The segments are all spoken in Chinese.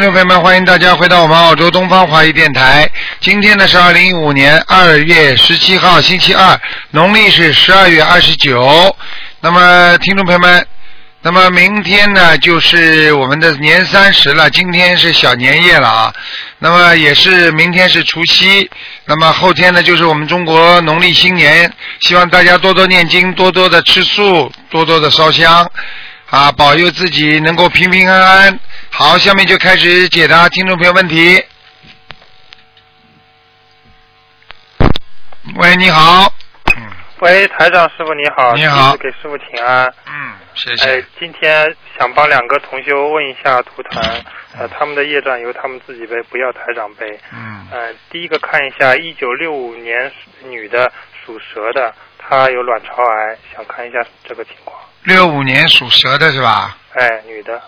听众朋友们，欢迎大家回到我们澳洲东方华语电台。今天呢是二零一五年二月十七号，星期二，农历是十二月二十九。那么，听众朋友们，那么明天呢就是我们的年三十了，今天是小年夜了啊。那么也是明天是除夕，那么后天呢就是我们中国农历新年，希望大家多多念经，多多的吃素，多多的烧香。啊，保佑自己能够平平安安。好，下面就开始解答听众朋友问题。喂，你好。嗯喂，台长师傅你好，你好给师傅请安。嗯，谢谢哎。，今天想帮两个同修问一下图腾，呃，他们的业障由他们自己背，不要台长背。嗯，呃，第一个看一下，一九六五年女的，属蛇的，她有卵巢癌，想看一下这个情况。六五年属蛇的是吧？哎，女的，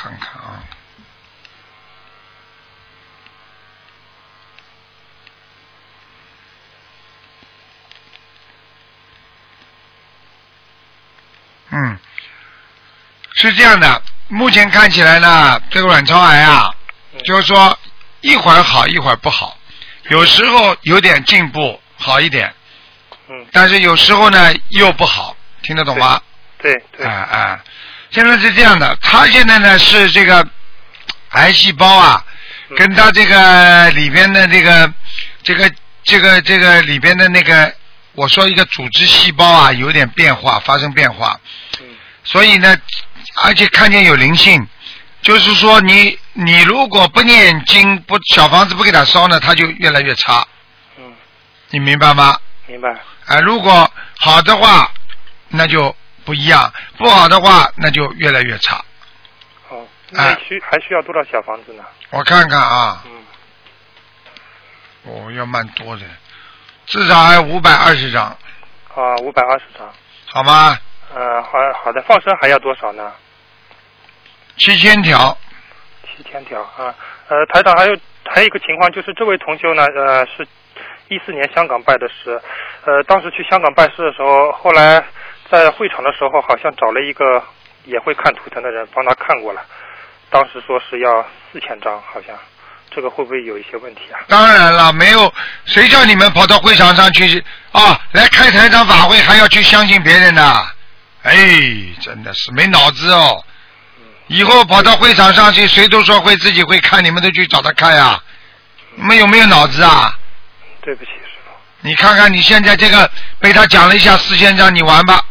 看看啊。嗯，是这样的，目前看起来呢，这个卵巢癌啊，嗯就是说一会儿好一会儿不好，有时候有点进步好一点，嗯，但是有时候呢又不好，听得懂吗？对对，哎哎，现在是这样的，他现在呢是这个癌细胞啊，嗯。跟他这个里边的这个这个这个这个里边的那个，我说一个组织细胞啊有点变化，发生变化，嗯。所以呢，而且看见有灵性，就是说你你如果不念经不小房子不给他烧呢，他就越来越差，嗯，你明白吗？明白。啊，如果好的话，那就不一样；不好的话，那就越来越差。哦，哎那需还需要多少小房子呢？我看看啊，嗯，哦，要蛮多的，至少还有五百二十张，啊，五百二十张。好吗？呃，好好的，放生还要多少呢？七千条，七千条啊。呃，台长还有还有一个情况就是，这位同修呢，呃，是一四年香港拜的师，呃，当时去香港拜师的时候，后来在会场的时候，好像找了一个也会看图腾的人帮他看过了，当时说是要四千张，好像这个会不会有一些问题啊？当然了，没有谁叫你们跑到会场上去啊，来开台长法会还要去相信别人的？哎，真的是没脑子哦！以后跑到会场上去，谁都说会自己会看，你们都去找他看呀？你们有没有脑子啊？对不起，师傅。你看看你现在这个被他讲了一下四千张，你玩吧。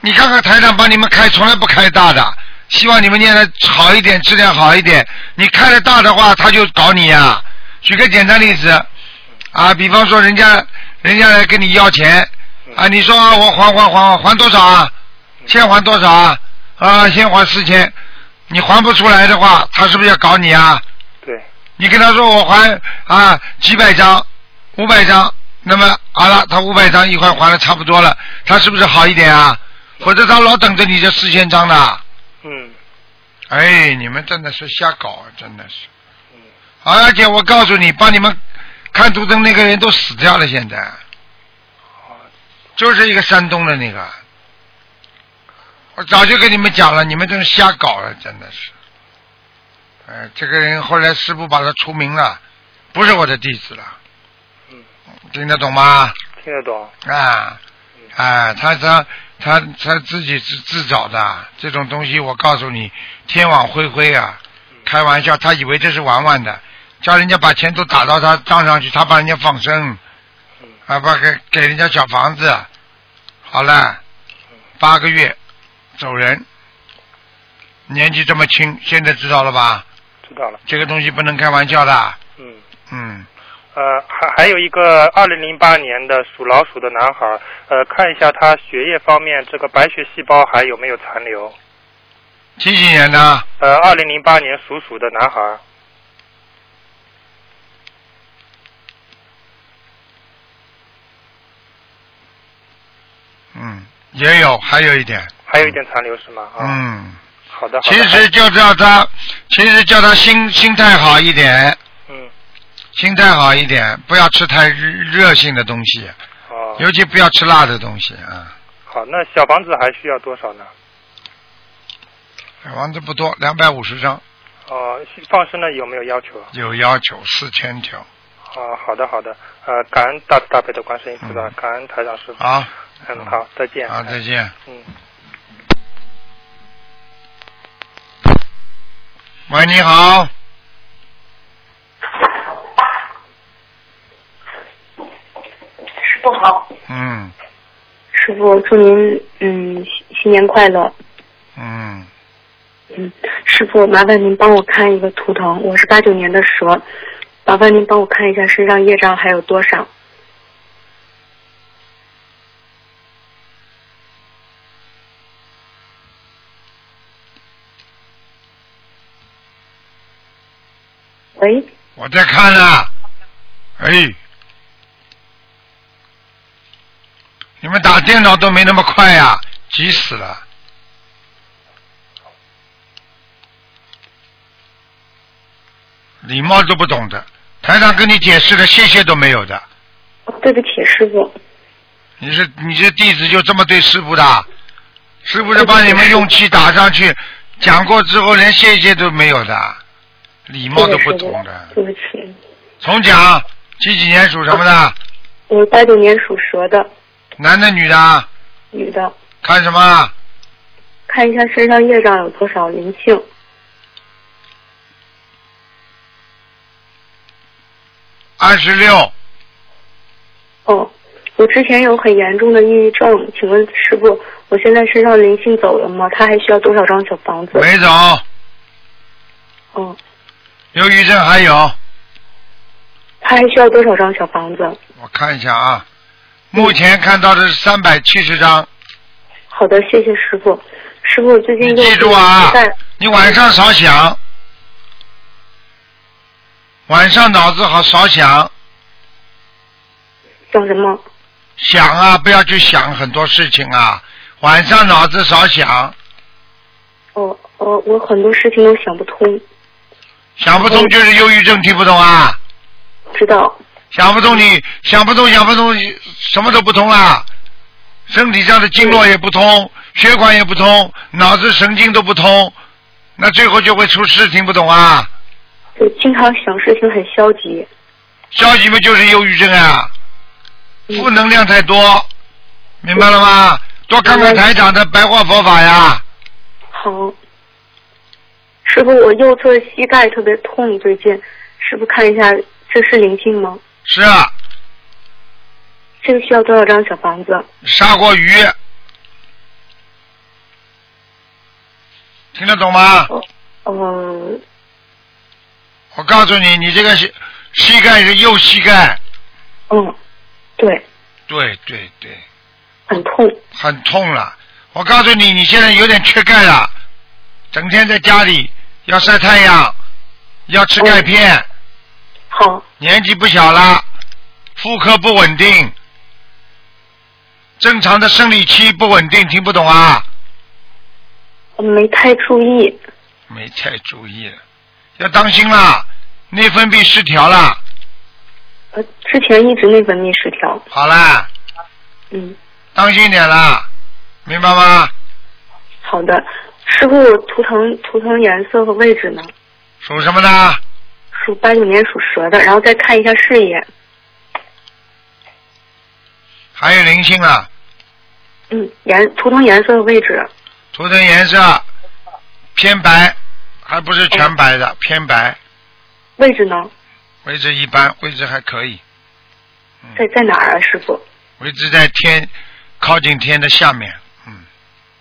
你看看台长帮你们开，从来不开大的，希望你们念的好一点，质量好一点。你开的大的话，他就搞你呀、举个简单例子，啊，比方说人家人家来跟你要钱，啊，你说啊我还还还还多少啊？先还多少啊？啊，先还四千，你还不出来的话，他是不是要搞你啊？对，你跟他说我还啊几百张，五百张，那么好了，他五百张一块还的差不多了，他是不是好一点啊？或者他老等着你这四千张呢？嗯哎，你们真的是瞎搞，啊，真的是。嗯，而且我告诉你，帮你们看图腾那个人都死掉了，现在好，就是一个山东的那个。我早就跟你们讲了，你们真是瞎搞了，真的是。哎，这个人后来师傅把他除名了，不是我的弟子了。嗯，听得懂吗？听得懂。啊，啊，他他他他自己自自找的这种东西，我告诉你，天网恢恢啊！开玩笑，他以为这是玩玩的，叫人家把钱都打到他账上去，他把人家放生，嗯啊，把给给人家小房子，好了，八个月走人，年纪这么轻，现在知道了吧？知道了。这个东西不能开玩笑的，嗯。嗯，呃，还还有一个二零零八年的属老鼠的男孩，呃，看一下他血液方面这个白血细胞还有没有残留。几几年的？呃，二零零八年属鼠的男孩，嗯，也有，还有一点，还有一点残留是吗？啊，嗯。好的，好的。其实就叫他，其实叫他心心态好一点，嗯，心态好一点，不要吃太热热性的东西，哦，尤其不要吃辣的东西啊。好，那小房子还需要多少呢？小房子不多，两百五十张。哦，放生呢有没有要求？有要求四千条。哦，好的好的，呃，感恩大慈大悲的观世音菩萨，嗯感恩台长师傅。好，嗯，好，再见。好，再见。嗯。喂，你好，师傅好，嗯师傅祝您嗯新新年快乐。嗯，嗯，师傅麻烦您帮我看一个图腾，我是八九年的蛇，麻烦您帮我看一下身上业障还有多少。喂，我在看呢。哎，你们打电脑都没那么快呀、急死了。礼貌都不懂的，台上跟你解释了，谢谢都没有的。哦对不起，师傅。你是你这弟子就这么对师傅的？师傅是把你们用气打上去，讲过之后连谢谢都没有的，礼貌都不懂的。对不起，重讲，几几年属什么的？我八九年属蛇的男的女的？女的，看什么？看一下身上业障有多少灵性。二十六，哦，我之前有很严重的抑郁症，请问师傅，我现在身上灵性走了吗？他还需要多少张小房子？没走，哦，忧郁症还有，他还需要多少张小房子？我看一下啊，目前看到的是三百七十张。好的，谢谢师傅。师傅最近你记住啊，你晚上少想，晚上脑子好少想，想什么？想啊，不要去想很多事情啊，晚上脑子少想，哦哦，我很多事情都想不通，想不通就是忧郁症，听不懂啊？知道？想不通你想不通想不通，什么都不通啦，身体上的经络也不通，血管也不通，脑子神经都不通，那最后就会出事，听不懂啊？就经常想事情很消极。消极嘛就是忧郁症啊，嗯负能量太多，明白了吗？多看看台长的白话佛法呀。好，师傅，我右侧膝盖特别痛，最近，师傅看一下，这是灵性吗？是啊，这个需要多少张小房子？杀过鱼，听得懂吗？嗯，我告诉你，你这个膝膝盖是右膝盖，嗯，对，对对对，很痛。很痛了。我告诉你，你现在有点缺钙了，整天在家里要晒太阳，要吃钙片，好，年纪不小了，妇科不稳定，正常的生理期不稳定，听不懂啊？我没太注意。没太注意，要当心啦，内分泌失调啦。呃，之前一直内分泌失调。好啦，嗯，当心点啦，明白吗？好的。师傅，我图腾图腾颜色和位置呢？属什么的？属八九年属蛇的，然后再看一下事业。还有灵性啊，嗯，颜图腾颜色的位置。图腾颜色偏白，还不是全白的，偏白，位置呢？位置一般，位置还可以，在在哪儿啊，师傅？位置在天靠近天的下面，嗯，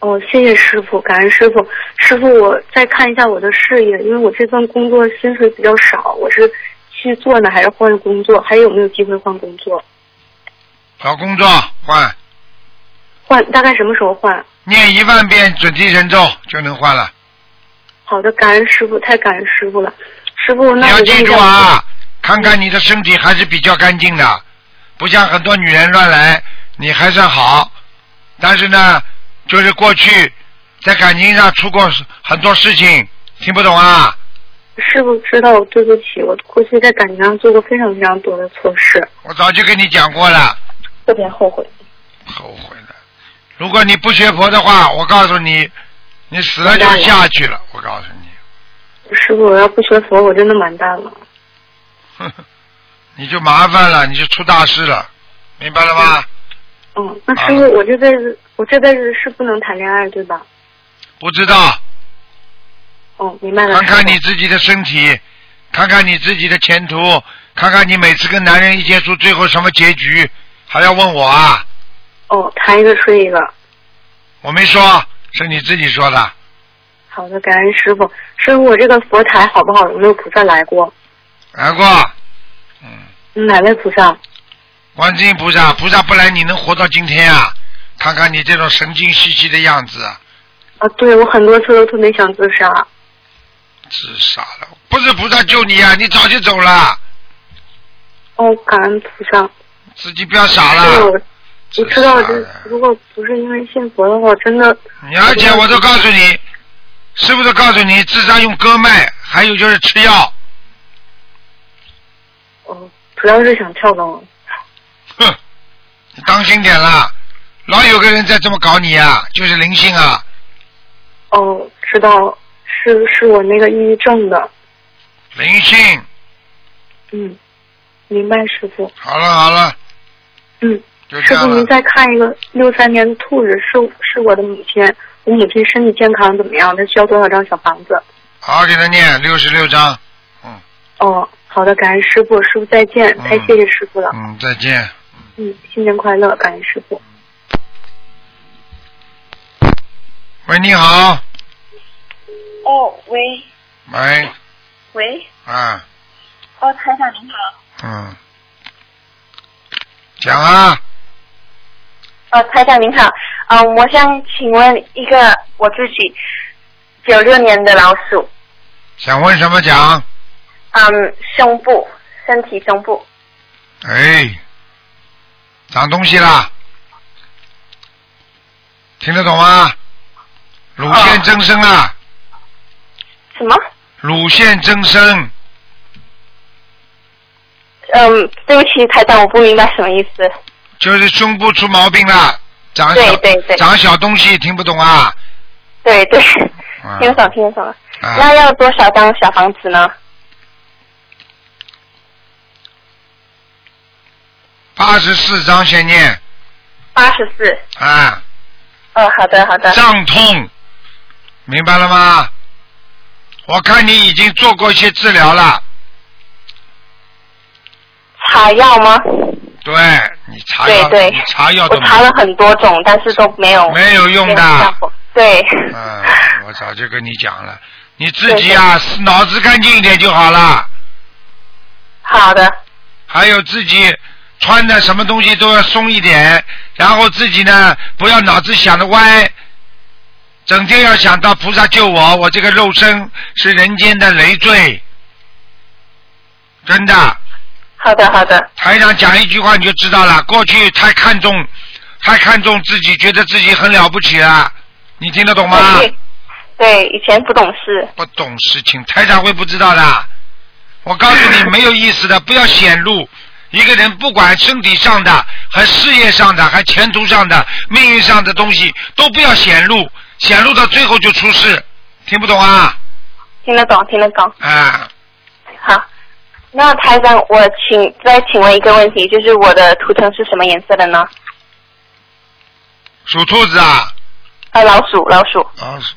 哦，谢谢师傅，感恩师傅。师傅，我再看一下我的事业，因为我这份工作薪水比较少，我是去做呢，还是换工作？还有没有机会换工作？找工作换，换大概什么时候换？念一万遍准提神咒就能换了。好的，感恩师傅，太感恩师傅了。师傅，你那要记住啊，看看你的身体还是比较干净的，不像很多女人乱来，你还算好。但是呢，就是过去在感情上出过很多事情，听不懂啊？师傅知道，对不起，我过去在感情上做过非常非常多的错事，我早就跟你讲过了，特别后悔。后悔了。如果你不学佛的话，我告诉你，你死了就下去了。我告诉你，师傅，我要不学佛，我真的完蛋了。你就麻烦了，你就出大事了，明白了吗？嗯，那师傅，我这辈子我这辈子是不能谈恋爱，对吧？不知道，哦，明白了。看看你自己的身体，看看你自己的前途，看看你每次跟男人一接触，最后什么结局，还要问我啊？哦，谈一个睡一个。我没说，是你自己说的。好的，感恩师傅。师傅，我这个佛台好不好？有没有菩萨来过？来过，嗯，哪位菩萨？观世音菩萨，菩萨不来，你能活到今天啊？看看你这种神经兮兮的样子，啊，对我很多次都特别想自杀。自杀了，不是菩萨救你啊，你早就走了，哦，感恩菩萨。自己不要傻了。我我知道这自杀了如果不是因为信佛的话，真的你而且我都告诉你，师傅都告诉你，自杀用割脉，还有就是吃药，哦，主要是想跳楼。当心点啦，老有个人在这么搞你啊，就是灵性啊，哦，知道是是我那个抑郁症的。灵性。嗯，明白师傅。好了好了，嗯，师傅您。再看一个六三年的兔子，是是我的母亲。我母亲身体健康怎么样？她需要多少张小房子？好好给他念六十六张，嗯哦，好的，感恩师傅，师傅再见，嗯太谢谢师傅了。嗯，再见。嗯，新年快乐，感恩师傅。喂，你好，哦，喂。喂，喂，啊，哦，台长您好。嗯，讲啊，哦，台长您好，嗯、我想请问一个我自己九六年的老鼠，想问什么讲？嗯，胸部，身体胸部，哎，长东西啦，听得懂吗？乳腺增生啊，什么？乳腺增生，嗯，对不起，台长，我不明白什么意思。就是胸部出毛病了，长小对对对长小东西，听不懂啊？对对，啊听得懂，听得懂。啊那要多少张小房子呢？八十四章先念。八十四。啊，哦，好的好的。胀痛，明白了吗？我看你已经做过一些治疗了，擦药吗？对你查药，对对。你查药都我查了很多种，但是都没有没有用的。对，嗯，我早就跟你讲了，你自己啊，脑子干净一点就好了。好的，还有自己穿的什么东西都要松一点，然后自己呢不要脑子想的歪，整天要想到菩萨救我，我这个肉身是人间的累赘，真的。好的好的，台长讲一句话你就知道了，过去太看重，太看重自己，觉得自己很了不起了，你听得懂吗？对对，以前不懂事，不懂事情，台长会不知道的。我告诉你，没有意思的，不要显露。一个人不管身体上的、还事业上的、还前途上的、命运上的东西，都不要显露，显露到最后就出事。听不懂啊？听得懂听得懂。啊，好，那台长，我请再请问一个问题，就是我的图腾是什么颜色的呢？属兔子啊，啊，老鼠，老鼠。老鼠。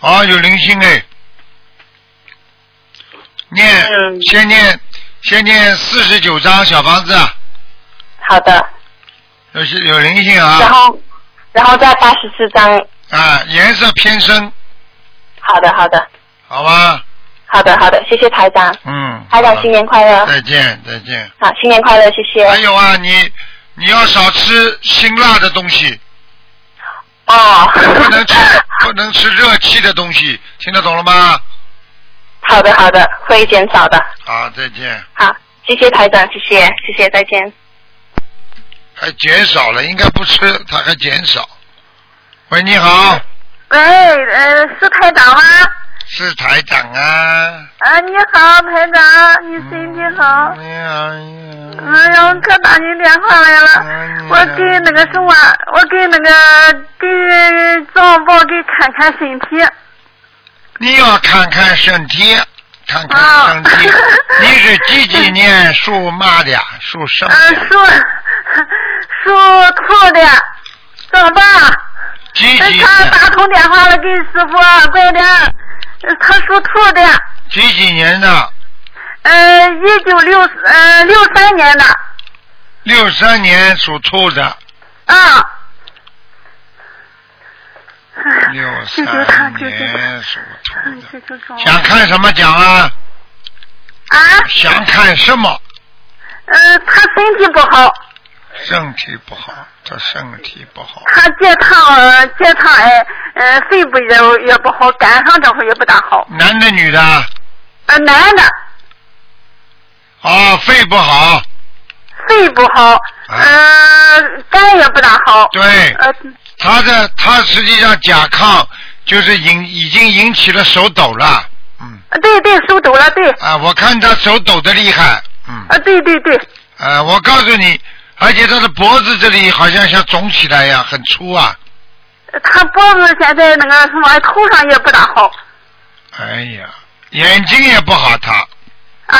啊，有灵性哎。念，嗯先念，先念四十九张小房子，好的，有些有灵性啊然啊。后，然后再八十四张。啊，颜色偏深，好的，好的，好吧？好的，好的，谢谢台长。嗯。台长新年快乐。再见，再见。好，新年快乐，谢谢。还有啊，你你要少吃辛辣的东西，哦。不能吃 不能吃热气的东西，听得懂了吗？好的，好的，会减少的。好，再见。好，谢谢台长，谢谢，谢谢，再见。还减少了，应该不吃，他还减少。喂，你好，喂，呃，是台长吗？是台长啊。啊，你好，台长，你身体好。哎呀哎呀，我可打你电话来了。我给那个什么，我给那个给赵宝给看看身体。你要看看身体，看看啊身体。你是几几年属马的呀？属什么？属属兔的，怎么办？几几年他？打通电话了，给师傅，快点。呃他属兔的，几几年的？呃，一九六呃六三年的，六三年属兔的。啊。六三年！想看什么讲啊？啊？想看什么？呃，他身体不好，身体不好，他身体不好。他结肠呃结肠癌，呃，肺部也也不好，肝上这会儿也不大好。男的女的？呃，男的啊，肺不好。肺不好，呃，肝也不大好。对，呃，他的他实际上甲亢就是引已经引起了手抖了，嗯，啊对对，手抖了，对，啊，我看他手抖的厉害，嗯，啊，对对对，呃，我告诉你，而且他的脖子这里好像像肿起来一样，很粗啊，他脖子现在那个什么头上也不大好。哎呀，眼睛也不好，他。啊？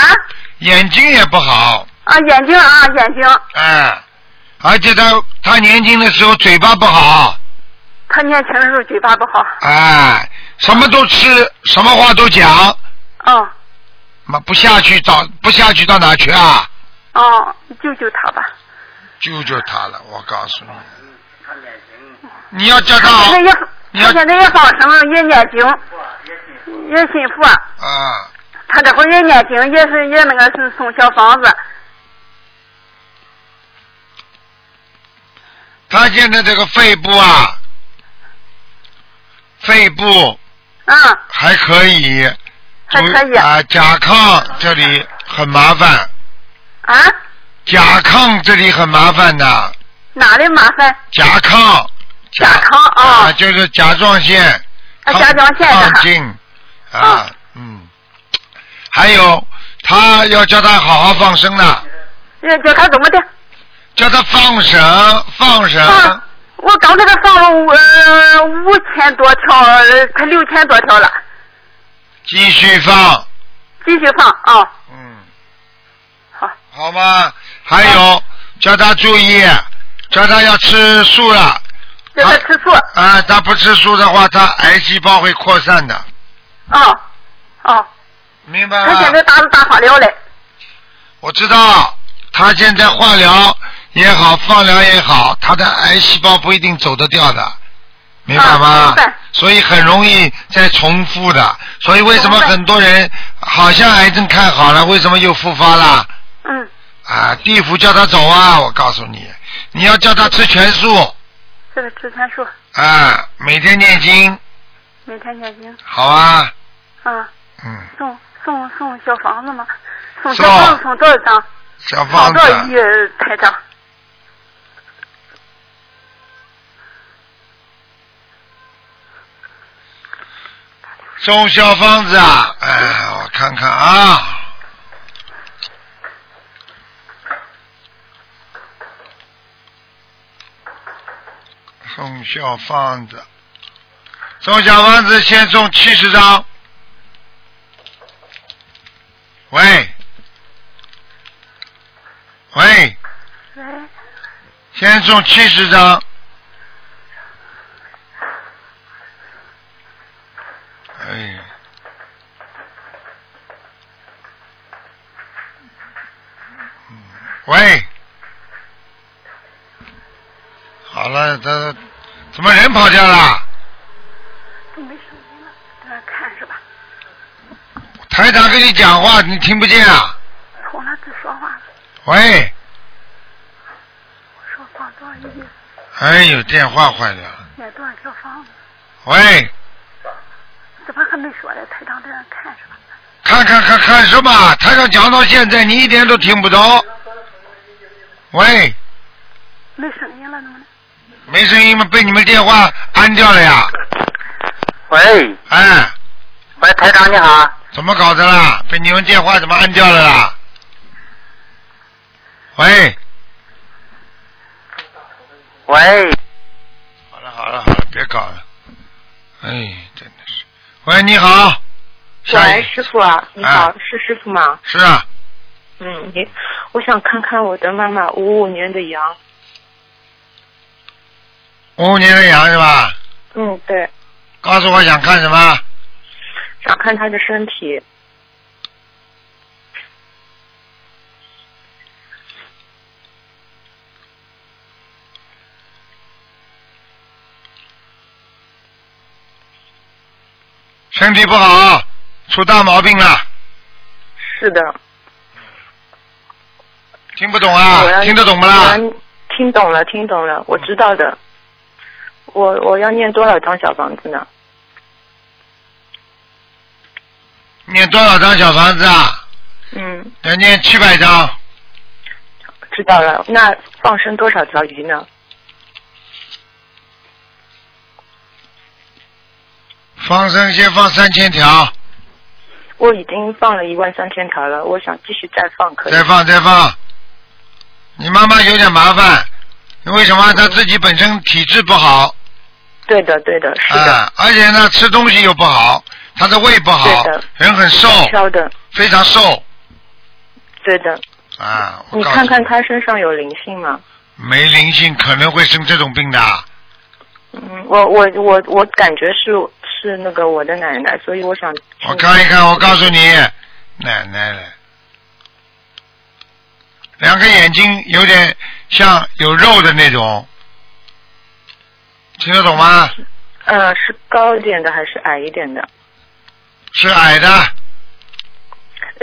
眼睛也不好，啊，眼睛啊眼睛，哎，而且他他年轻的时候嘴巴不好，他年轻的时候嘴巴不好，哎，什么都吃，什么话都讲，哦妈不下去到不下去到哪去啊？哦，救救他吧。救救他了，我告诉你，你要叫他他现在也你要他现在也放生，也念经，也信佛。啊，他这会儿也念经，也是也那个是送小房子。他现在这个肺部啊，肺部嗯，还可以，还可以啊，甲亢这里很麻烦，啊，甲亢这里很麻烦的，哪里麻烦？甲亢，甲亢啊啊，就是甲状腺，啊甲状腺的亢进，啊啊，嗯，还有他要叫他好好放生的，要叫他怎么的？叫他放生，放生。放，我刚给他放了五呃五千多条，呃他六千多条了，继续放，继续放啊。嗯，好，好吗？还有叫他注意，叫他要吃素了叫他吃素。啊！他不吃素的话，他癌细胞会扩散的，哦哦，明白了他现？在打打化疗嘞。我知道，他现在化疗也好，放疗也好，他的癌细胞不一定走得掉的，明白吗？所以很容易再重复的。所以为什么很多人好像癌症看好了，为什么又复发了？嗯，啊，地府叫他走啊！我告诉你，你要叫他吃全素这个吃全素，啊，每天念经，每天念经好啊，啊，嗯，送送送小房子吗？送送小房子送多少张？小房子多少子亿台长？中小房子啊，哎，我看看啊，中小房子，中小房子先送七十张。喂，喂，喂，先送七十张。哎，嗯喂，好了，他怎么人跑掉了？都没声音了，在那看是吧？台长跟你讲话，你听不见啊？从那只说话了，喂，我说放多少亿，哎呦，电话坏了。买多少条房子？喂，怎么还没说呢？台长在那看是吧？看看看看什么？台上讲到现在，你一点都听不着。喂，没声音了，怎么呢？没声音吗？被你们电话安掉了呀？喂，哎，喂，台长你好。怎么搞的啦？被你们电话怎么按掉了啦？喂，喂，好了好了好了，别搞了。哎，真的是，喂，你好。喂，师傅啊，你好，是师傅吗？是啊，嗯，你，我想看看我的妈妈五五年的羊。五五年的羊是吧？嗯，对，告诉我想看什么？想看她的身体。身体不好，出大毛病了，是的。听不懂啊？听得懂不啦？听懂了，听懂了，我知道的。我我要念多少张小房子呢？念多少张小房子啊？嗯，要念七百张，知道了。那放生多少条鱼呢？放生先放三千条，我已经放了一万三千条了，我想继续再放，可以？再放再放。你妈妈有点麻烦，为什么？她自己本身体质不好，对的，对的，是的，啊，而且呢吃东西又不好，她的胃不好对的，人很瘦，挑的，非常瘦对的。啊。我你看看她身上有灵性吗？没灵性可能会生这种病的。嗯，我我我我感觉是是那个我的奶奶，所以我想。我看一看，我告诉你，奶奶了，两个眼睛有点像有肉的那种，听得懂吗？呃，是高一点的还是矮一点的？是矮的，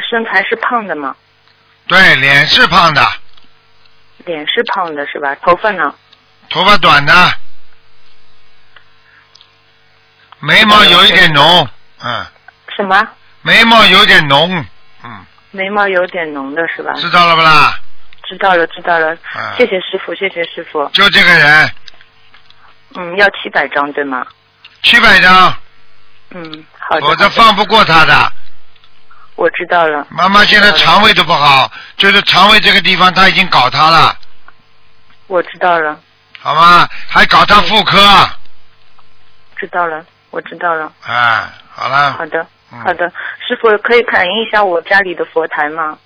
身材是胖的吗？对，脸是胖的，脸是胖的是吧？头发呢？头发短的，眉毛有一点浓，嗯，什么？眉毛有点浓，嗯，眉毛有点浓的是吧？知道了不啦？知道了，知道了。嗯谢谢师傅，谢谢师傅。就这个人，嗯，要七百张对吗？七百张，嗯，好的。我这放不过他的。我知道了。妈妈现在肠胃都不好，就是肠胃这个地方他已经搞他了，我知道了，好吗？还搞他妇科，知道了，我知道了。哎，好了，好的，嗯好的。师傅可以感应一下我家里的佛台吗？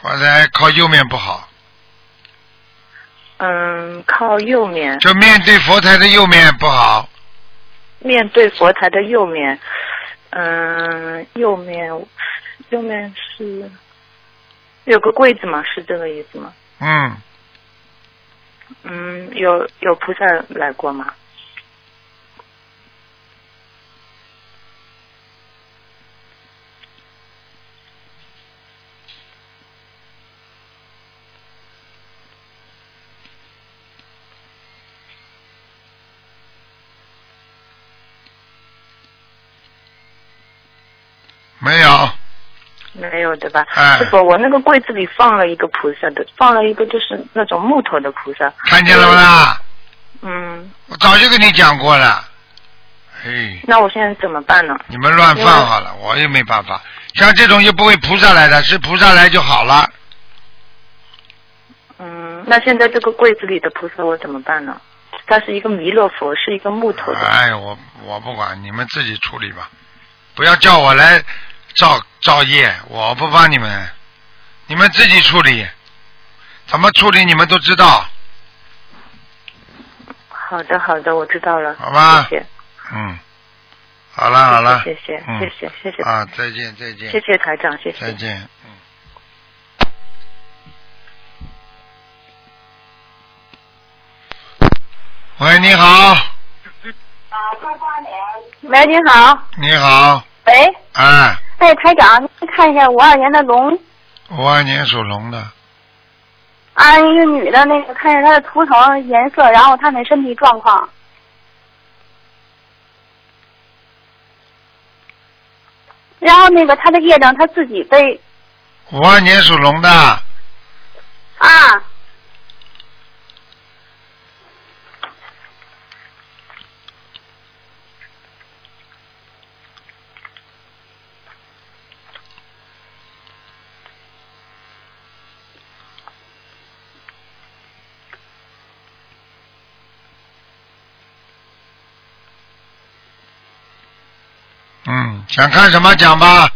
佛台靠右面不好，嗯，靠右面，就面对佛台的右面不好，面对佛台的右面。嗯，右面，右面是有个柜子吗？是这个意思吗？嗯，嗯，有有菩萨来过吗？没有，没有对吧？哎师傅，我那个柜子里放了一个菩萨的，放了一个就是那种木头的菩萨。看见了不啦？嗯，我早就跟你讲过了，嘿，那我现在怎么办呢？你们乱放好了，我也没办法。像这种又不会菩萨来的，是菩萨来就好了。嗯，那现在这个柜子里的菩萨我怎么办呢？它是一个弥勒佛，是一个木头的。哎，我我不管，你们自己处理吧，不要叫我来造造业，我不帮你们，你们自己处理，怎么处理你们都知道，好的，好的，我知道了。好吧谢谢。嗯，好了好了，谢谢，嗯谢谢，谢谢，啊，再见再见，谢谢台长，谢谢。再见，嗯。喂，你好，喂，你好。你好，喂，哎，哎，台长，你看一下五二年的龙五二年属龙的，啊，一个女的，那个看一下她的图腾颜色，然后她的身体状况。然后那个她的业障她自己背五二年属龙的，啊，想看什么讲吧？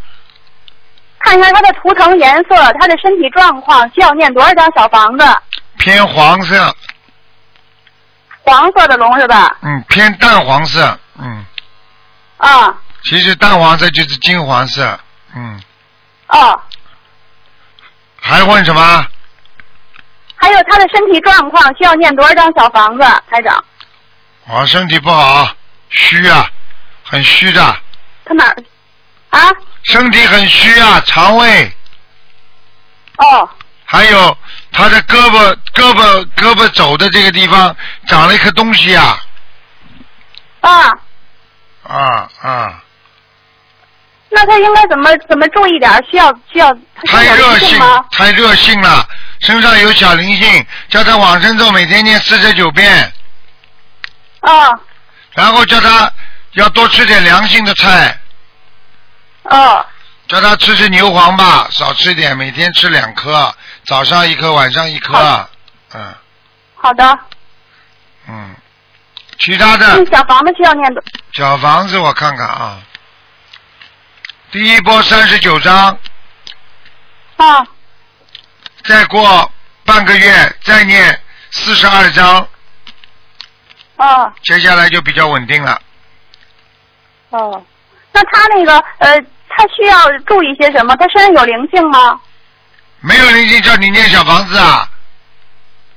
看一下他的图腾颜色，他的身体状况，需要念多少张小房子？偏黄色，黄色的龙是吧？嗯，偏淡黄色，嗯，啊，其实淡黄色就是金黄色，嗯，哦，还问什么？还有他的身体状况，需要念多少张小房子？台长，我身体不好，虚啊，很虚的，他哪儿？啊？身体很虚啊，肠胃，哦，还有他的胳膊、胳膊、胳膊肘的这个地方长了一颗东西啊，啊，啊啊，那他应该怎么怎么注意点？需要需要他太热性太热性了，身上有小灵性，叫他往生咒每天念四十九遍，啊，然后叫他要多吃点凉性的菜，哦，叫他吃吃牛黄吧，少吃点，每天吃两颗，早上一颗，晚上一颗，嗯。好的。嗯，其他的？小房子需要念的？小房子我看看啊，第一波三十九章，啊，再过半个月再念四十二章，啊，接下来就比较稳定了。哦，那他那个呃，他需要注意些什么？他身上有灵性吗？没有灵性叫你念小房子啊？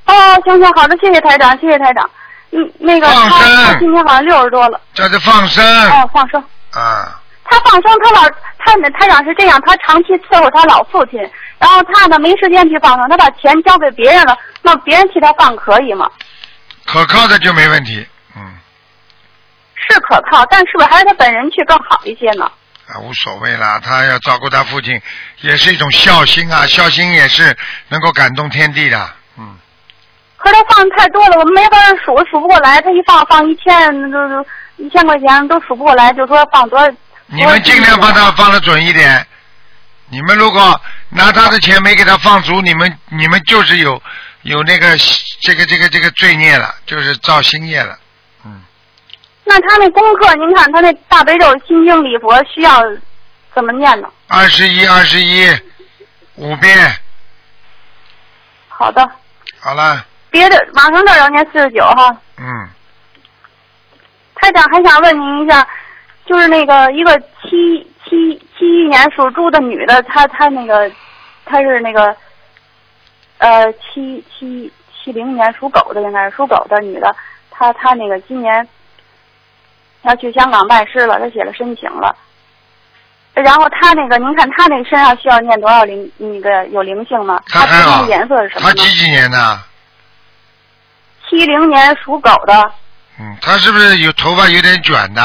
哦，行行，好的，谢谢台长，谢谢台长。嗯，那个放他生他今天好像六十多了。叫他放生哦，放生。啊，他放生，他老他台长是这样，他长期伺候他老父亲，然后他呢没时间去放生，他把钱交给别人了，那别人替他放可以吗？可靠的就没问题。嗯，是可靠，但是不是还是他本人去更好一些呢？啊，无所谓啦，他要照顾他父亲，也是一种孝心啊，孝心也是能够感动天地的。嗯，可是他放的太多了，我们没法数，数不过来。他一放放一千，都都一千块钱都数不过来，就说放多少。你们尽量帮他放的准一点。你们如果拿他的钱没给他放足，你们你们就是有有那个这个这个这个罪孽了，就是造新业了。那他那功课，您看他那大悲咒、心经、礼佛需要怎么念呢？二十一，二十一，五遍，好的，好了，别的往生咒要念四十九哈。嗯，台长还想问您一下，就是那个一个七七七一年属猪的女的，她她那个她是那个呃七七七零年属狗的，应该是属狗的女的，她她那个今年要去香港拜师了，他写了申请了。然后他那个，您看他那个身上需要念多少灵那个有灵性吗？他还好她图腾颜色是什么呢？他几几年的？七零年属狗的，嗯，他是不是有头发有点卷的？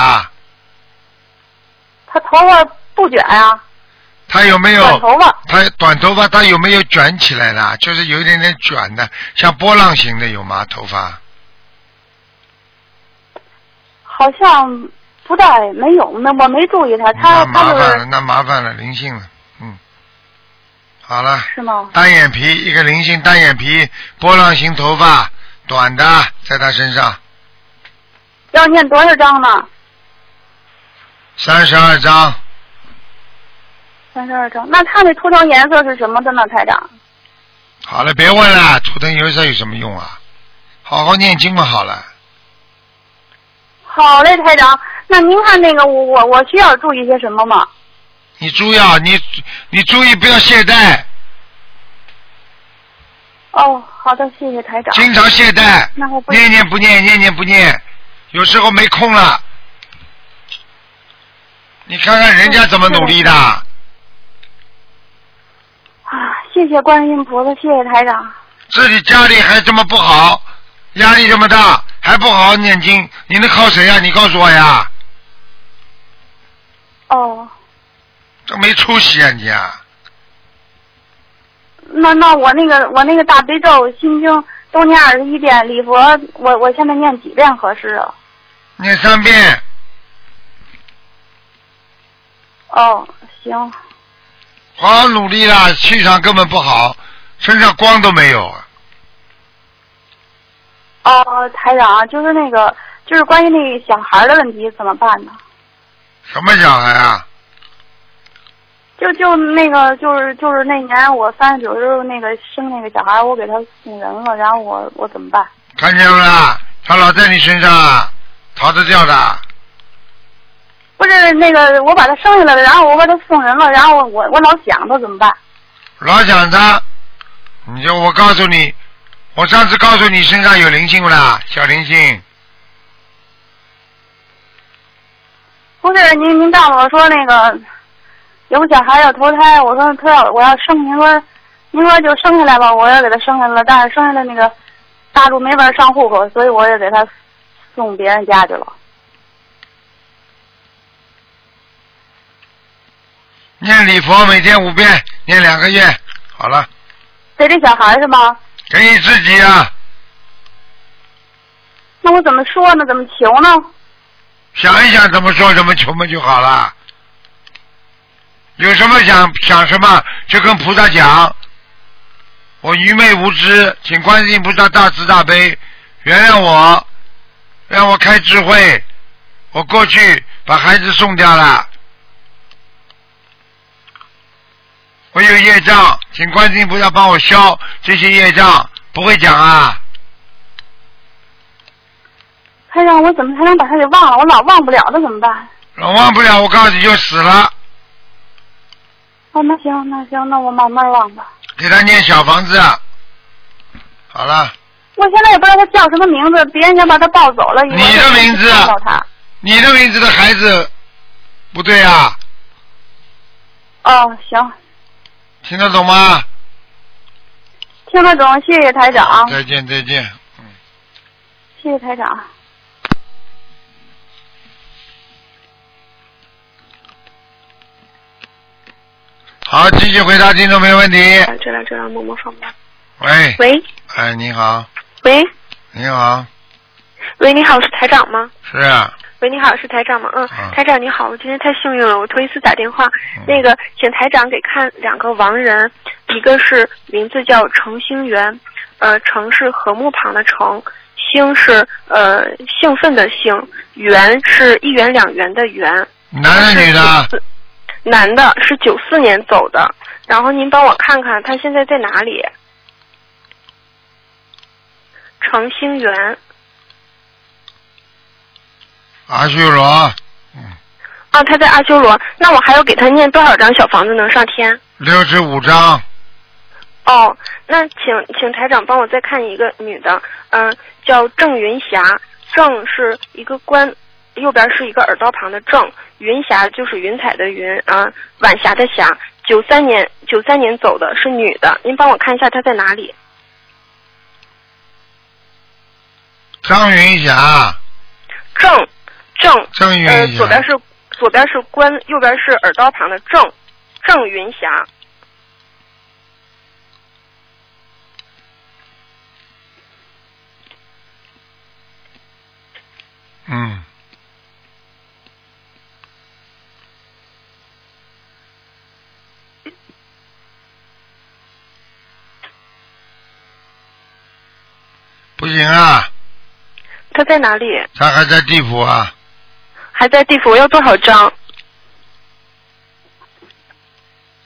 他头发不卷啊，他有没有？短头发。他短头发，他有没有卷起来的？就是有一点点卷的，像波浪形的有吗？头发？好像不太没有，那我没注意他，他那他就是麻烦了，那麻烦了，灵性了，嗯，好了，是吗？单眼皮一个灵性单眼皮，波浪形头发，短的，在他身上要念多少章呢？三十二张，三十二章。那他那图腾颜色是什么的呢，台长？好了，别问了，图腾颜色有什么用啊？好好念经嘛，好了。好嘞，台长。那您看那个我我我需要注意些什么吗？你注意啊，你你注意不要懈怠，哦，好的，谢谢台长。经常懈怠，那我不念念不念，念念不念，有时候没空了。你看看人家怎么努力的，啊，谢谢观音菩萨，谢谢台长。自己家里还这么不好，压力这么大，还不好好念经，你能靠谁呀、你告诉我呀，哦，这没出息啊你啊！那那我那个我那个大悲咒、心经都念二十一遍，礼佛我我现在念几遍合适啊？念三遍，哦，行。好好努力啦，气场根本不好，身上光都没有啊。哦，台长啊，就是那个，就是关于那个小孩的问题怎么办呢？什么小孩啊？就就那个就是就是那年我三十九时候那个生那个小孩，我给他送人了，然后我我怎么办？看见了啦？他老在你身上啊，逃得掉的。不是那个我把他生下来了，然后我把他送人了，然后我我老想他怎么办？老想他，你就我告诉你，我上次告诉你身上有灵性不啦？小灵性，不是您您告诉我说那个有个小孩要投胎，我说他要我要生，您说您说就生下来吧，我要给他生下来了，但是生下来那个大陆没法上户口，所以我也给他送别人家去了。念礼佛每天五遍，念两个月，好了，给这小孩是吗？给你自己啊，那我怎么说呢？怎么求呢？想一想怎么说怎么求嘛就好了。有什么想想什么，就跟菩萨讲。我愚昧无知，请观世音菩萨大慈大悲原谅我，让我开智慧。我过去把孩子送掉了，我有业障，请观世音菩萨帮我消这些业障。不会讲啊？他让我怎么才能把他给忘了？我老忘不了他怎么办？老忘不了，我告诉你就死了。哦，那行那行，那我慢慢忘吧。给他念小房子。好了，我现在也不知道他叫什么名字，别人想把他抱走了。你的名字。你的名字的孩子不对啊，哦，行，听得懂吗？听得懂，谢谢台长，再见再见。嗯谢谢台长。好，继续回答听众没问题。这来这来，默默放吧。喂，喂哎，你好，喂你好，喂，你好，是台长吗？是啊，喂，你好，是台长吗？嗯，嗯台长你好，我今天太幸运了，我头一次打电话。那个，请台长给看两个亡人，一个是名字叫程兴元，呃，程是禾木旁的程，兴是呃兴奋的兴，元是一元两元的元。男的女的？男的是九四年走的，然后您帮我看看他现在在哪里？程兴元阿修罗，嗯啊，他在阿修罗，那我还要给他念多少张小房子能上天？六十五章，哦，那请请台长帮我再看一个女的，嗯、叫郑云霞，郑是一个关，右边是一个耳朵旁的郑，云霞就是云彩的云啊，晚霞的霞，九三年九三年走的是女的，您帮我看一下她在哪里？张云霞，郑郑郑云呃，左边是左边是关，右边是耳刀旁的郑，郑云霞。嗯，不行啊，他在哪里？他还在地府啊，还在地府，要多少张？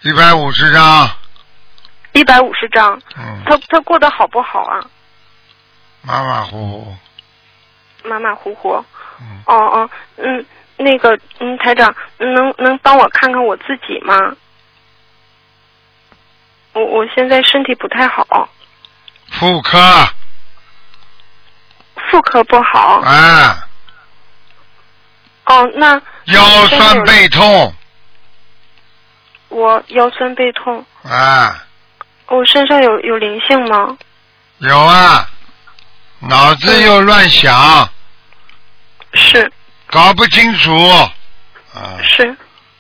一百五十张，一百五十张。嗯，他他过得好不好啊？马马虎虎，马马虎虎。嗯哦哦，嗯，那个，嗯，台长，能能帮我看看我自己吗？我我现在身体不太好，妇科，妇科不好。哎，哦，那腰酸背痛，我腰酸背痛，啊，我身上有有灵性吗？有啊，脑子又乱想，是。搞不清楚，啊，是，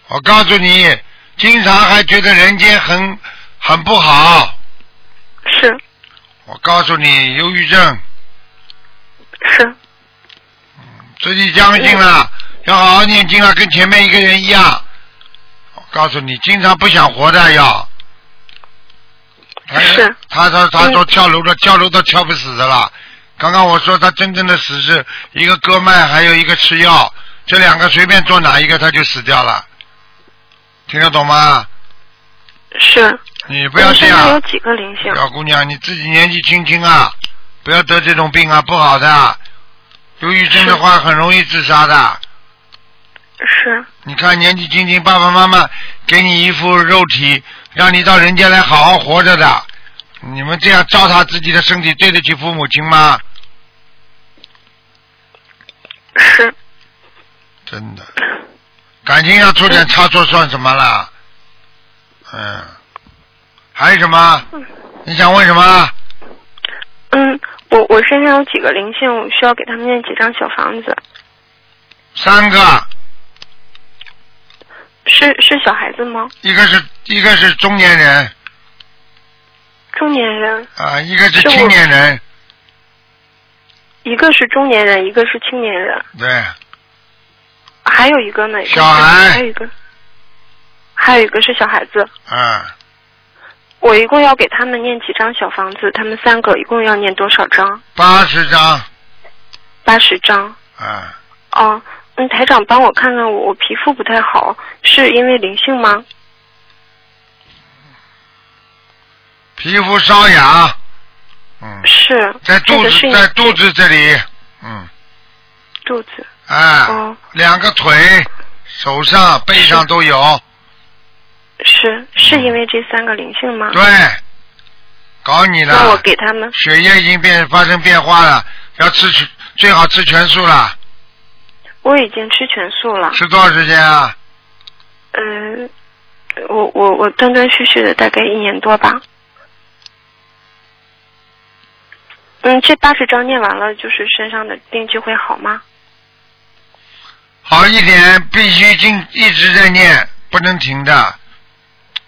我告诉你，经常还觉得人间很很不好。是。我告诉你，忧郁症，是，自己相信了，要好好念经啊，跟前面一个人一样。我告诉你，经常不想活的要。是。他说他说跳楼的，跳楼都跳不死的了。刚刚我说他真正的死是一个割脉，还有一个吃药，这两个随便做哪一个他就死掉了，听得懂吗？是。你不要这样，几个灵性？小姑娘，你自己年纪轻轻啊，不要得这种病啊，不好的。忧郁症的话很容易自杀的。是。你看年纪轻轻，爸爸妈妈给你一副肉体，让你到人间来好好活着的，你们这样糟蹋自己的身体，对得起父母亲吗？是。真的，感情要出点差错算什么啦？嗯，还有什么？你想问什么？嗯，我我身上有几个灵性，我需要给他们念几张小房子？三个，是是小孩子吗？一个是一个是中年人中年人，啊，一个是青年人，一个是中年人，一个是青年人，对，还有一个呢？小孩还有一个，还有一个是小孩子。嗯，我一共要给他们念几张小房子？他们三个一共要念多少张？八十张八十张。嗯，哦，嗯，台长帮我看看我，我皮肤不太好，是因为灵性吗？皮肤瘙痒，嗯，是。在肚子这个在肚子这里，嗯，肚子。哎，哦，两个腿、手上、背上都有，是是因为这三个灵性吗？对，搞你了。那我给他们，血液已经变发生变化了，要吃全最好吃全素了。我已经吃全素了。吃多少时间啊？嗯，我我我断断续续的大概一年多吧。嗯，这八十章念完了，就是身上的病就会好吗？好一点，必须经一直在念，不能停的。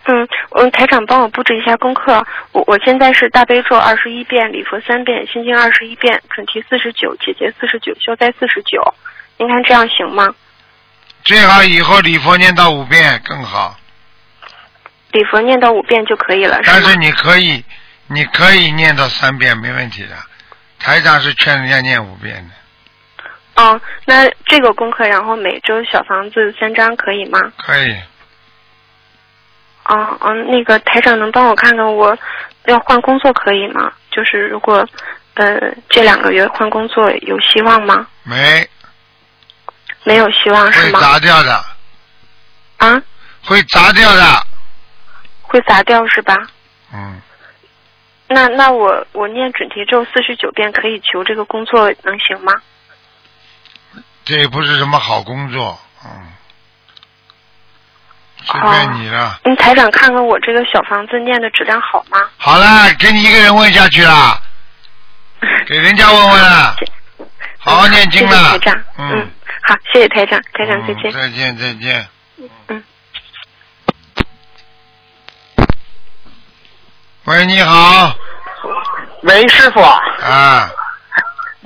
嗯，嗯，台长帮我布置一下功课。我我现在是大悲咒二十一遍，礼佛三遍，心经二十一遍，准提四十九，解结四十九，消灾四十九。您看这样行吗？最好以后礼佛念到五遍更好，礼佛念到五遍就可以了，但是你可以，你可以念到三遍没问题的。台长是劝人家念五遍的，哦，那这个功课，然后每周小房子三张可以吗？可以。哦哦，那个台长能帮我看看我要换工作可以吗？就是如果呃这两个月换工作有希望吗？没没有希望是吗会吗？砸掉的，啊，会砸掉的。会砸掉是吧？嗯，那那我我念准提咒四十九遍可以求这个工作能行吗？这也不是什么好工作，嗯，随便你了。嗯，台长看看我这个小房子念的质量好吗？好了，给你一个人问下去了，给人家问问了，好好念经谢谢了台长。嗯，好，谢谢台长，台长再见。再见，再见。嗯。喂，你好。喂，师傅。啊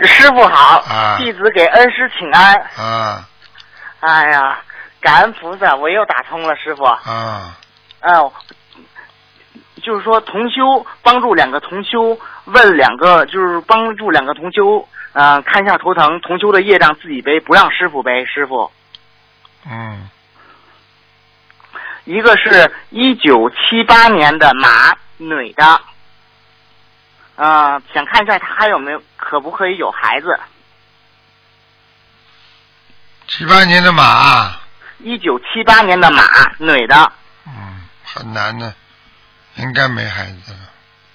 师傅好。啊弟子给恩师请安。啊哎呀，感恩菩萨，我又打通了，师傅。啊！嗯，就是说同修帮助两个同修问两个，就是帮助两个同修，呃，看一下头疼，同修的业障自己背，不让师傅背。师傅，嗯，一个是一九七八年的马女的，呃，想看一下他还有没有，可不可以有孩子？七八年的马，一九七八年的马女的，嗯，很难的，应该没孩子了。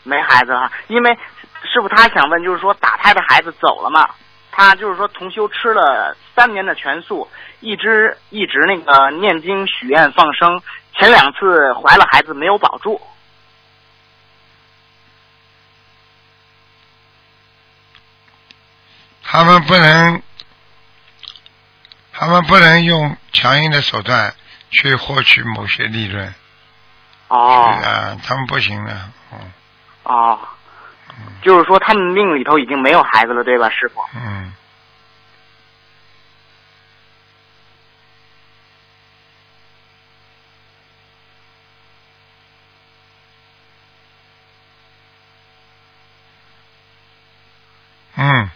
没孩子了，因为师傅他想问，就是说打胎的孩子走了嘛？他就是说同修吃了三年的全素，一直一直那个念经许愿放生，前两次怀了孩子没有保住。他们不能，他们不能用强硬的手段去获取某些利润。哦啊，他们不行的，嗯哦，就是说他们命里头已经没有孩子了，对吧，师傅？嗯。嗯，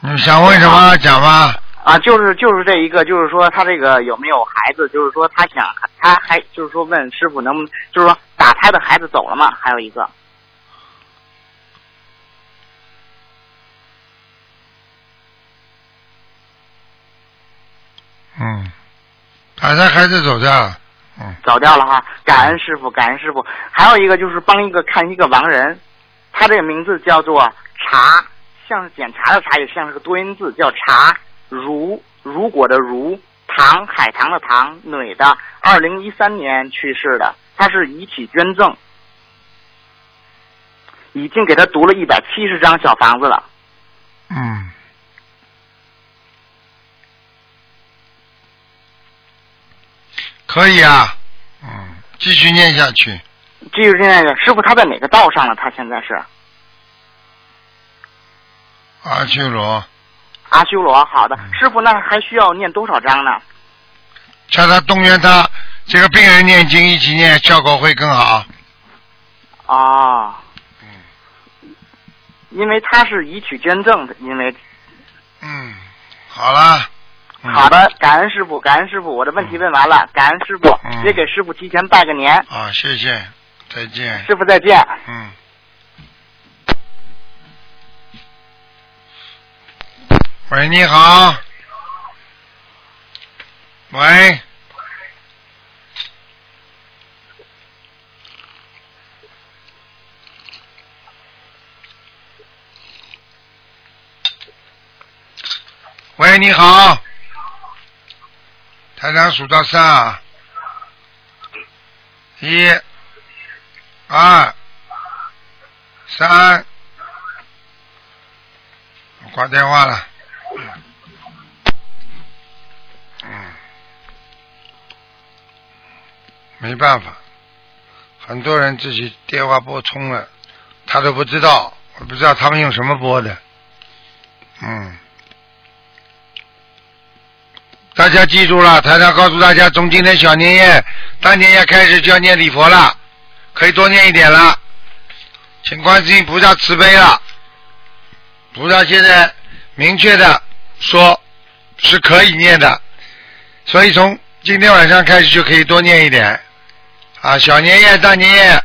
你想问什么讲吧？啊，就是就是这一个，就是说他这个有没有孩子？就是说他想他还就是说问师傅能不能，就是说打胎的孩子走了吗？还有一个嗯，打胎孩子走掉了，嗯，走掉了哈，感恩师傅，感恩师傅。还有一个就是帮一个看一个亡人，他这个名字叫做查，像是检查的查，也像是个多音字，叫查如如果的如，唐海棠的唐，女的，二零一三年去世的，她是遗体捐赠，已经给他读了一百七十张小房子了。嗯，可以啊，嗯，继续念下去。继续念下去师傅，他在哪个道上了？他现在是阿修罗，阿修罗。好的，师傅，那还需要念多少章呢？叫他动员他这个病人念经一起念，效果会更好。哦，因为他是以取捐赠的，因为嗯，好了。嗯好的，感恩师傅，感恩师傅，我的问题问完了，感恩师傅，嗯也给师傅提前拜个年，啊，谢谢，再见。师傅再见。嗯。喂，你好。喂。喂，你好。台长数到三啊。一。二。三。我挂电话了。嗯。没办法，很多人自己电话拨通了，他都不知道，我不知道他们用什么拨的。嗯。大家记住了，台上告诉大家，从今天小年夜、大年夜开始就要念礼佛了，可以多念一点了，请观世音菩萨慈悲了。菩萨现在明确的说是可以念的，所以从今天晚上开始就可以多念一点。啊，小年夜、大年夜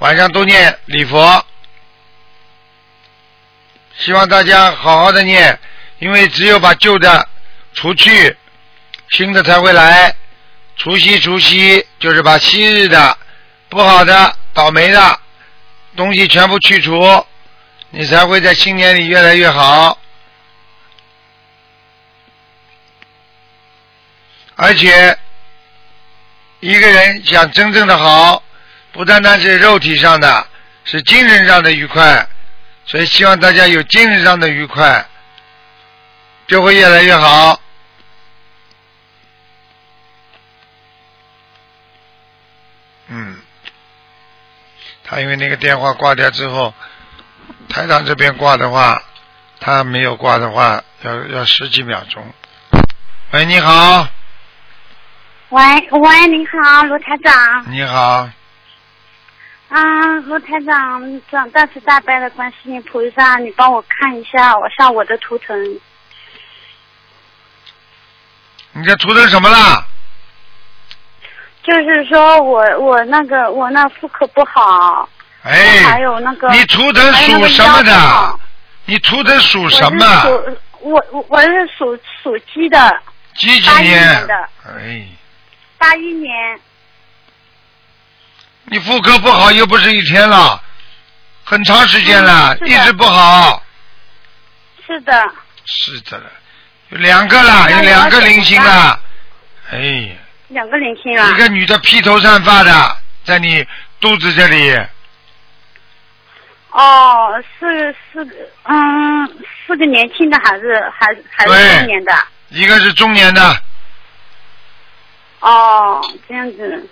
晚上都念礼佛，希望大家好好的念，因为只有把旧的除去，新的才会来。除夕，除夕就是把昔日的不好的、倒霉的东西全部去除，你才会在新年里越来越好。而且，一个人想真正的好，不单单是肉体上的，是精神上的愉快。所以希望大家有精神上的愉快，就会越来越好。嗯，他因为那个电话挂掉之后，台长这边挂的话，他没有挂的话，要要十几秒钟。喂，你好，喂喂，你好，卢台长。你好，啊，卢台长，长大慈大悲的观世音菩萨，你帮我看一下，我上我的图腾。你这图腾什么啦？就是说我我那个我那妇科不好，哎，还有那个你图腾属什么的？你图腾属什么？是属我我我是属属鸡的，几几年年的？哎，八一年。你妇科不好又不是一天了，很长时间了，嗯一直不好。是的，是的了，有两个了，有两个零星了。哎，两个年轻啊。一个女的披头散发的，在你肚子这里，哦，是是个嗯，是个年轻的还是还还是中年的？一个是中年的，哦，这样子。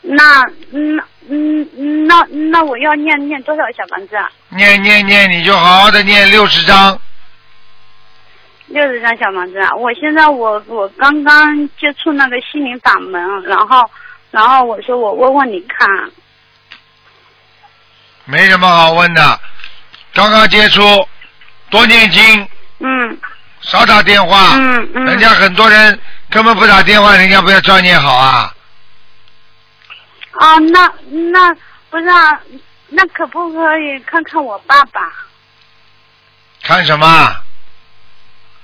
那那嗯那那我要念念多少小房子啊？念念念，你就好好的念六十章。六十张小房子啊！我现在我我刚刚接触那个心灵法门，然后然后我说我问问你看，没什么好问的，刚刚接触，多念经，嗯少打电话。嗯嗯。人家很多人根本不打电话，人家不要照念好啊。啊，那那不是啊，那可不可以看看我爸爸？看什么？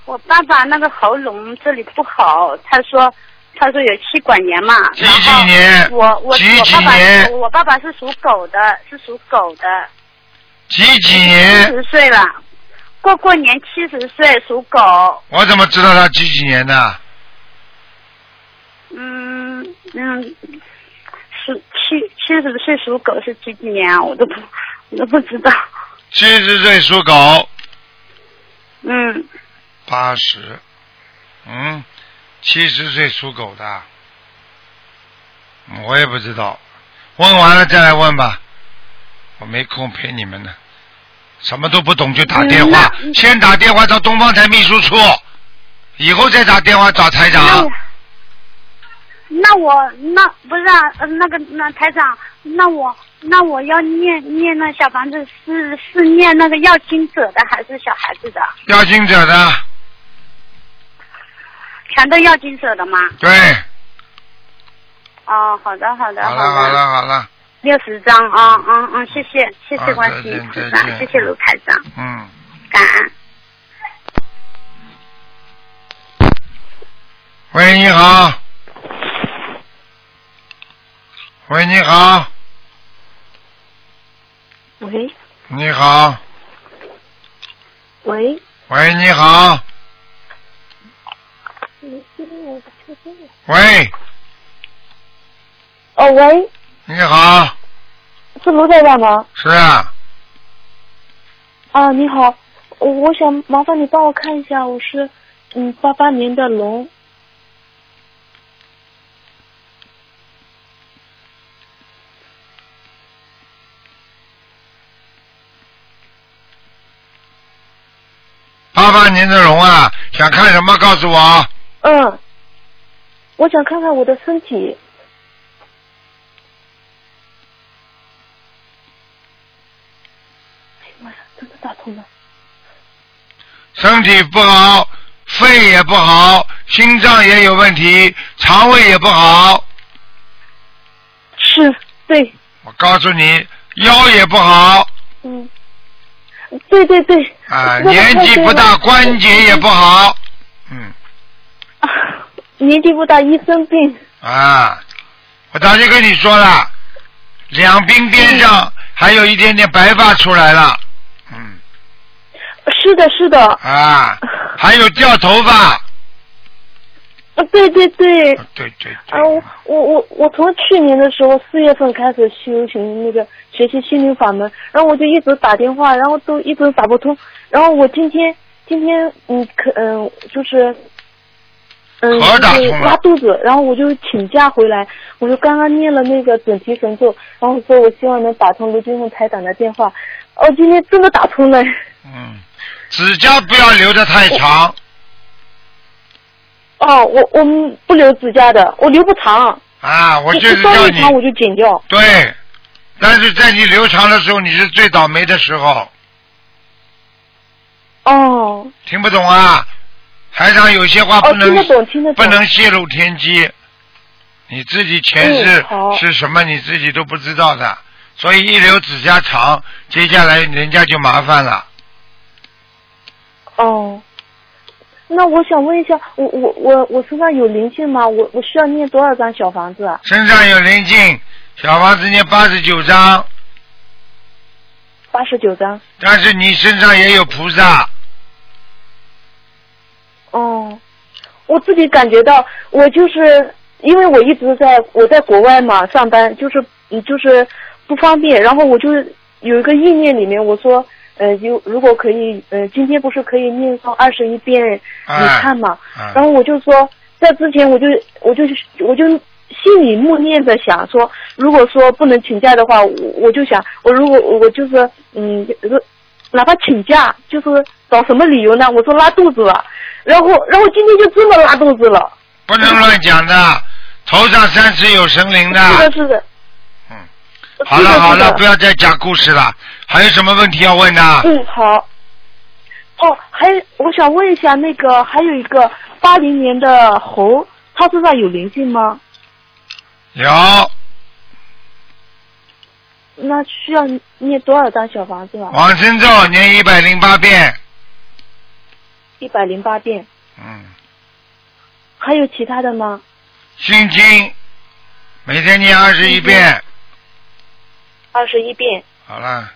我爸爸那个喉咙这里不好，他说他说有气管炎嘛。几几年？我我几几我爸爸是我爸爸是属狗的，是属狗的。几几年七年？十岁了，过过年七十岁，属狗。我怎么知道他几几年的？嗯嗯，是七七十岁属狗是几几年啊？我都不我都不知道。七十岁属狗，嗯，八十，嗯，七十岁属狗的，嗯我也不知道，问完了再来问吧，我没空陪你们呢，什么都不懂就打电话，嗯先打电话到东方台秘书处，以后再打电话找台长。那我那不是啊，呃那个那台长，那我那我要念念那小房子是是念那个要经者的还是小孩子的？要经者的，全都要金色的吗？对，哦，好的好的好了好了好了，六十张啊，嗯嗯，谢谢谢谢观世再见音菩萨，谢谢卢台长，嗯。感恩。喂，你好。喂，你好，喂。你好，喂，喂，你好，喂，哦喂，你好，是卢台长吗？是啊，啊，你好，我我想麻烦你帮我看一下，我是嗯八八年的龙，八八年的龙啊，想看什么？告诉我。嗯，我想看看我的身体，哎呀妈呀，真的打通了，身体不好，肺也不好，心脏也有问题，肠胃也不好。是，对，我告诉你，腰也不好。嗯，对对对，啊，年纪不大，关节也不好。嗯年纪不大，一生病，啊，我早就跟你说了，两鬓边上还有一点点白发出来了。嗯。是的，是的，啊，还有掉头发。啊，对对。对，对对。啊，我我我我从去年的时候四月份开始修行那个学习心灵法门，然后我就一直打电话，然后都一直打不通，然后我今天今天嗯可嗯就是嗯就是可打通了拉肚子，然后我就请假回来，我就刚刚念了那个准提神咒，然后说我希望能打通卢金凤台长的电话，哦，今天真的打通了，嗯，指甲不要留的太长。哦，我我们不留指甲的，我留不长，啊，我就稍叫你微长我就剪掉。对，但是在你留长的时候，你是最倒霉的时候，哦，听不懂啊？台上有些话不哦，能。不能泄露天机，你自己前世是什么你自己都不知道的，所以一留指甲长，接下来人家就麻烦了。哦，那我想问一下，我我我我身上有灵性吗？我我需要念多少张小房子啊？身上有灵性，小房子念八十九张，八十九张。但是你身上也有菩萨，哦，我自己感觉到，我就是因为我一直在我在国外嘛上班，就是嗯就是不方便，然后我就有一个意念里面我说。呃，有如果可以，呃，今天不是可以念诵二十一遍，哎你看嘛？哎然后我就说，在之前我就我就我就心里默念着想说，如果说不能请假的话，我我就想，我如果我就是嗯，哪怕请假，就是找什么理由呢？我说拉肚子了，然后然后今天就真的拉肚子了。不能乱讲的，头上三尺有神灵的。是的，是的。嗯。好了好了，不要再讲故事了。还有什么问题要问的？嗯，好。哦，还我想问一下，那个还有一个八零年的猴，他身上有灵性吗？有那需要念多少张小房子啊？往生咒念一百零八遍，一百零八遍。嗯，还有其他的吗？心经每天念二十一遍，二十一遍。好了，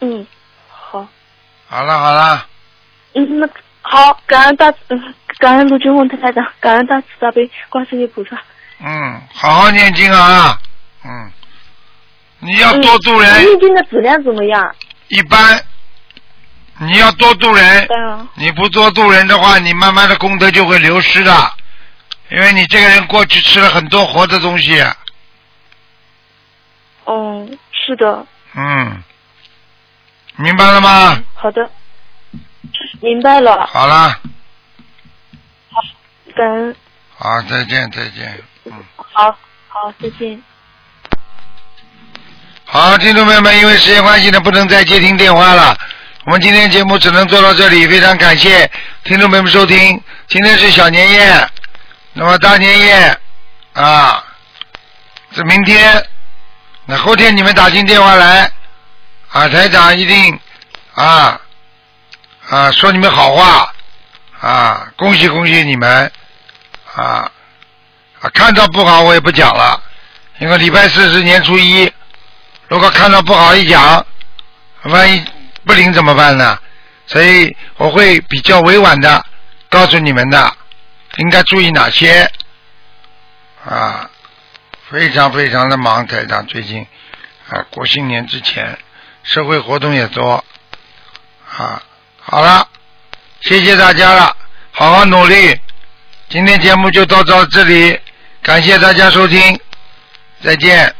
嗯，好。好了，好了，嗯，那好，感恩大嗯，感恩卢军红台长，感恩大慈大悲观世音菩萨。嗯，好好念经啊，嗯，你要多助人，嗯念经的质量怎么样？一般，你要多度人，嗯。你不多度人的话，你慢慢的功德就会流失的，因为你这个人过去吃了很多活的东西，哦，是的，嗯，明白了吗？好的，明白了，好了，感恩，好，再见，再见。嗯。好好，再见。好，听众朋友们，因为时间关系呢，不能再接听电话了。我们今天节目只能做到这里，非常感谢听众朋友们收听。今天是小年夜，那么大年夜啊，这明天，那后天你们打进电话来，啊，台长一定啊啊说你们好话啊，恭喜恭喜你们啊啊，看到不好我也不讲了，因为礼拜四是年初一。如果看到不好一讲，万一不灵怎么办呢？所以我会比较委婉的告诉你们的，应该注意哪些啊？非常非常的忙，台长最近啊，过新年之前社会活动也多啊。好了，谢谢大家了，好好努力。今天节目就到到这里，感谢大家收听，再见。